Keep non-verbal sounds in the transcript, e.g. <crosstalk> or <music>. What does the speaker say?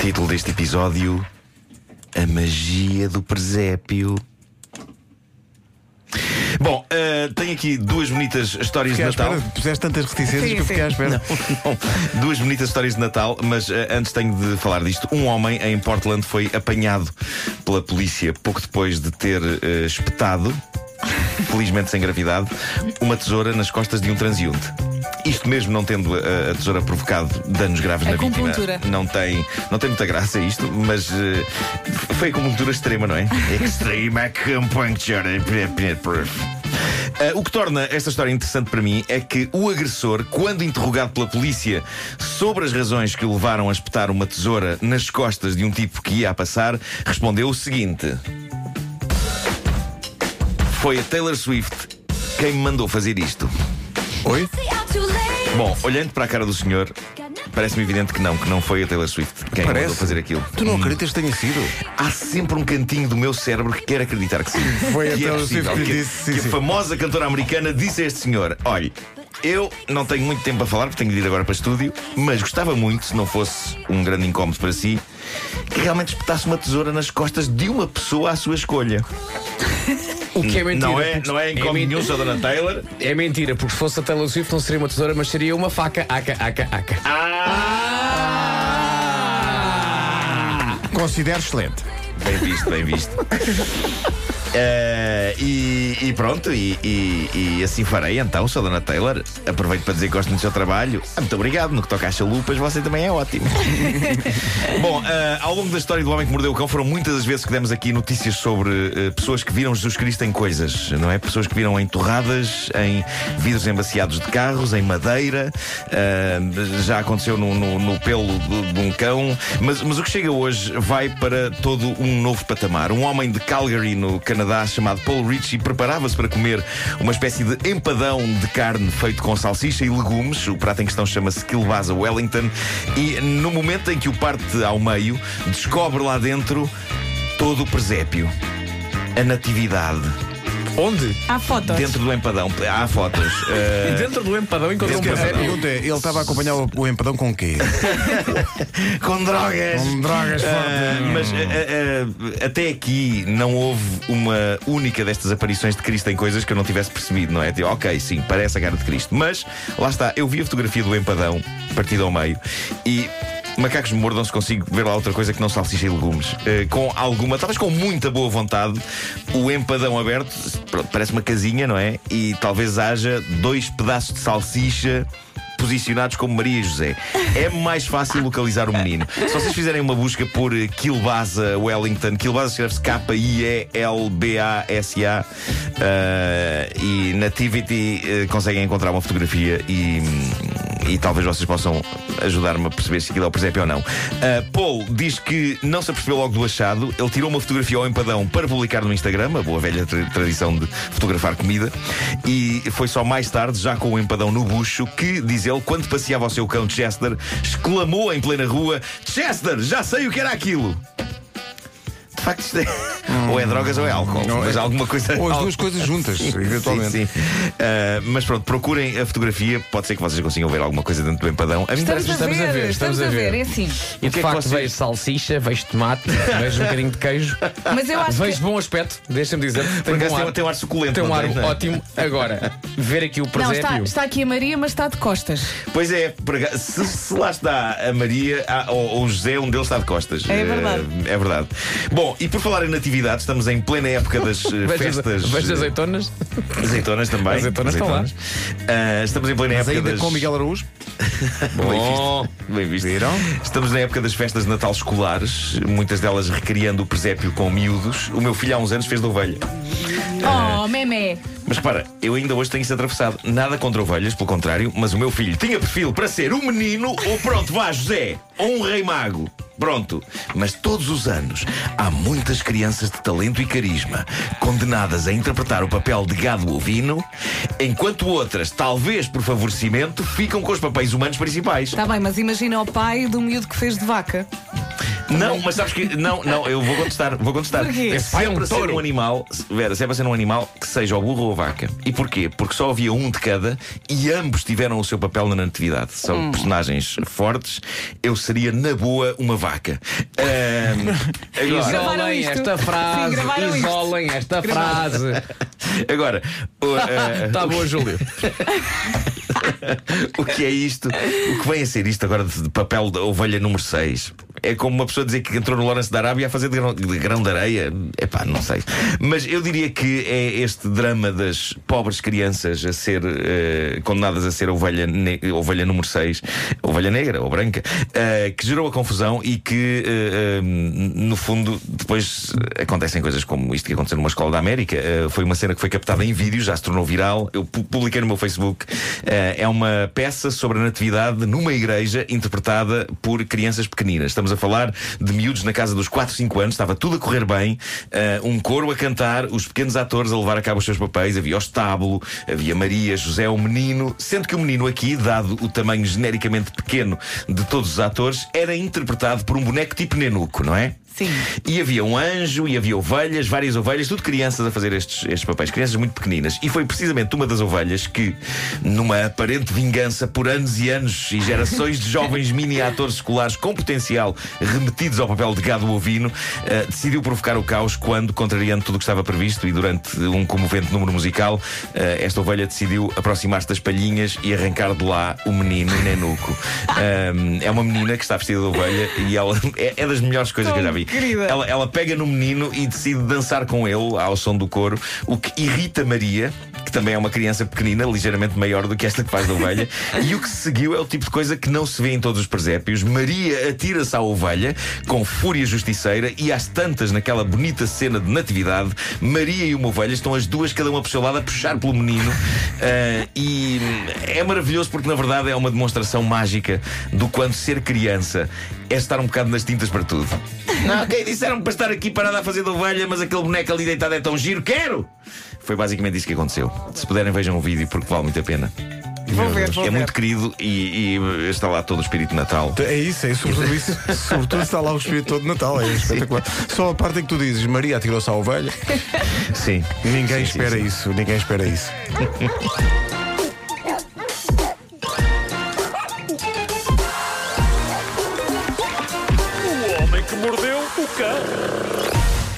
Título deste episódio: A magia do presépio. Bom, uh, tenho aqui duas bonitas histórias Fiquei à de Natal. espera, puseste tantas reticências Sim, que eu fiquei à sim. espera. Não, duas bonitas histórias de Natal, mas uh, antes tenho de falar disto. Um homem em Portland foi apanhado pela polícia pouco depois de ter uh, espetado, felizmente sem gravidade, uma tesoura nas costas de um transeunte. Isto mesmo não tendo a, a tesoura provocado danos graves A na vítima, não tem, não tem muita graça isto, mas uh, foi a acupuntura extrema, não é? <laughs> Extreme acupuncture. Uh, o que torna esta história interessante para mim é que o agressor, quando interrogado pela polícia sobre as razões que o levaram a espetar uma tesoura nas costas de um tipo que ia a passar, respondeu o seguinte: Foi a Taylor Swift quem me mandou fazer isto. Oi? Bom, olhando para a cara do senhor, parece-me evidente que não, que não foi a Taylor Swift quem Parece. mandou fazer aquilo. Tu não acreditas que tenha sido? Há sempre um cantinho do meu cérebro que quer acreditar que sim. <laughs> Foi a que é Taylor Swift possível, que que, disse, sim, que sim. a famosa cantora americana disse a este senhor: olhe. Eu não tenho muito tempo a falar, porque tenho de ir agora para estúdio, mas gostava muito, se não fosse um grande incómodo para si, que realmente espetasse uma tesoura nas costas de uma pessoa à sua escolha. O que é mentira. não é, não é incómodo men- nenhum, só Dona Taylor. É mentira, porque se fosse a Taylor Swift não seria uma tesoura, mas seria uma faca. Aca, aca, aca. Considero excelente. Bem visto, bem visto. <laughs> Eh, e, e pronto, e, e- e assim farei então, sou Dona Taylor. Aproveito para dizer que gosto muito do seu trabalho. Ah, muito obrigado. No que toca às chalupas, você também é ótimo. <laughs> Bom, eh, ao longo da história do Homem que Mordeu o Cão, foram muitas as vezes que demos aqui notícias sobre eh, pessoas que viram Jesus Cristo em coisas, não é? Pessoas que viram em torradas, em vidros embaciados de carros, em madeira. já aconteceu no, no- no pelo de, de um cão. Mas, mas o que chega hoje vai para todo um novo patamar. Um homem de Calgary, no Canadá, chamado Paul Ritchie, preparava-se para comer uma espécie de empadão de carne feito com salsicha e legumes. O prato em questão chama-se Kielbasa Wellington. E no momento em que o parte ao meio, descobre lá dentro todo o presépio. A natividade. Onde? Há fotos. Dentro do empadão. Há fotos. <laughs> Eh, Dentro do empadão encontrou um A presépio. pergunta é: ele estava a acompanhar o, o empadão com o quê? <laughs> com drogas. Com drogas Ah, fortes. mas ah, ah, até aqui não houve uma única destas aparições de Cristo em coisas que eu não tivesse percebido, não é? Tipo, ok, sim, parece a cara de Cristo. Mas lá está, eu vi a fotografia do empadão partido ao meio e. Macacos mordam-se, consigo ver lá outra coisa que não salsicha e legumes. Ah, com alguma, talvez com muita boa vontade, o empadão aberto, parece uma casinha, não é? E talvez haja dois pedaços de salsicha posicionados como Maria José. É mais fácil localizar o menino. Se vocês fizerem uma busca por eh, Kielbasa Wellington, Kielbasa escreve-se K-I-E-L-B-A-S-A eh, e Nativity eh, conseguem encontrar uma fotografia e. E talvez vocês possam ajudar-me a perceber se aquilo é o presépio ou não. Uh, Paul diz que não se apercebeu logo do achado. Ele tirou uma fotografia ao empadão para publicar no Instagram, a boa velha tra- tradição de fotografar comida. E foi só mais tarde, já com o empadão no bucho, que, diz ele, quando passeava o seu cão Chester, exclamou em plena rua: Chester, já sei o que era aquilo! De facto, isto é. <laughs> ou é drogas ou é álcool. Não, mas é- alguma coisa. Ou as duas coisas juntas, <laughs> eventualmente. Sim, sim. Uh, mas pronto, procurem a fotografia. Pode ser que vocês consigam ver alguma coisa dentro do empadão. A mim Estamos, a, estamos ver, a ver, estamos, estamos a ver, é assim. E de que é que facto vocês- vejo salsicha, vejo tomate, <laughs> vejo um bocadinho de queijo. Mas eu acho Vejo que. bom aspecto, deixa-me dizer. Tem tem, ar. tem um ar suculento. Tem um não ar tem, não é? ótimo. Agora, ver aqui o Não, presépio. está, está aqui a Maria, mas está de costas. Pois é, se, se lá está a Maria ou, ou o José, um deles está de costas. É verdade. Eh, é verdade. Bom, e por falar em natividade, estamos em plena época das <laughs> eh, festas. vejo azeitonas. Azeitonas também. Azeitonas estão lá. Ah, estamos em plena Mas época ainda das. com Miguel Araújo? <laughs> Bem visto. Bem visto. Estamos na época das festas de Natal escolares, muitas delas recriando o presépio com miúdos. O meu filho há uns anos fez de ovelha. Oh, memé. Mas repara, eu ainda hoje tenho isso atravessado. Nada contra ovelhas, pelo contrário, mas o meu filho tinha perfil para ser um menino ou pronto, vá, José, ou um rei mago. Pronto. Mas todos os anos há muitas crianças de talento e carisma condenadas a interpretar o papel de gado ovino, enquanto outras, talvez por favorecimento, ficam com os papéis humanos principais. Está bem, mas imagina o pai do miúdo que fez de vaca. Não, mas sabes que. Não, não, eu vou contestar. Vou contestar. Porquê? Pai é é um para ser um animal. Vera, se é para ser um animal que seja o burro ou a vaca. E porquê? Porque só havia um de cada e ambos tiveram o seu papel na natividade. São Hum. personagens fortes. Eu seria, na boa, uma vaca. Ahm, <laughs> agora, Isolem isto? esta Sim, frase. isto. Isolem esta frase. agora o, ah, <laughs> Tá boa, Júlio. <laughs> o que é isto? O que vem a ser isto agora de, de papel da ovelha número 6? É como uma pessoa dizer que entrou no Lawrence da Arábia a fazer de grão de, grão de areia. Não sei. Mas eu diria que é este drama das pobres crianças a ser eh, condenadas a ser ovelha, ovelha número 6, ovelha negra ou branca, eh, que gerou a confusão e que, eh, no fundo, depois acontecem coisas como isto que aconteceu numa escola da América. Foi uma cena que foi captada em vídeo, já se tornou viral. Eu pu- publiquei no meu Facebook. É uma peça sobre a natividade numa igreja interpretada por crianças pequeninas. Estamos a falar de miúdos na casa dos 4, 5 anos, estava tudo a correr bem, eh, um coro a cantar, os pequenos atores a levar a cabo os seus papéis. Havia o estábulo, havia Maria, José, o menino, sendo que o menino aqui, dado o tamanho genericamente pequeno de todos os atores, era interpretado por um boneco tipo Nenuco, não é? Sim. E havia um anjo, e havia ovelhas, várias ovelhas, tudo crianças a fazer estes, estes papéis, crianças muito pequeninas. E foi precisamente uma das ovelhas que, numa aparente vingança por anos e anos e gerações de jovens <laughs> mini-atores escolares com potencial remetidos ao papel de gado ovino, eh, decidiu provocar o caos quando, contrariando tudo o que estava previsto e durante um comovente número musical, eh, esta ovelha decidiu aproximar-se das palhinhas e arrancar de lá o menino Nenuco. <laughs> Ahm, é uma menina que está vestida de ovelha e ela <laughs> é, é das melhores coisas que eu já vi. Querida. Ela, ela pega no menino e decide dançar com ele ao som do coro, o que irrita Maria, que também é uma criança pequenina, ligeiramente maior do que esta que faz da ovelha. <laughs> e o que se seguiu é o tipo de coisa que não se vê em todos os presépios. Maria atira-se à ovelha com fúria justiceira e às tantas, naquela bonita cena de natividade, Maria e uma ovelha estão as duas, cada uma por seu lado, a puxar pelo menino. Ah, <laughs> e é maravilhoso porque, na verdade, é uma demonstração mágica do quanto ser criança é estar um bocado nas tintas para tudo. <laughs> Não, ok, disseram para estar aqui parado a fazer de ovelha, mas aquele boneco ali deitado é tão giro, quero! Foi basicamente isso que aconteceu. Se puderem, vejam o vídeo porque vale muito a pena. Vou ver, vou é ver. muito querido e, e está lá todo o espírito de Natal. É isso, é sobretudo isso. <laughs> sobretudo está lá o espírito todo de Natal, é espetacular. Só a parte em que tu dizes Maria atirou-se à ovelha, Sim. ninguém Sim, sim, espera sim. isso, ninguém espera isso. <laughs>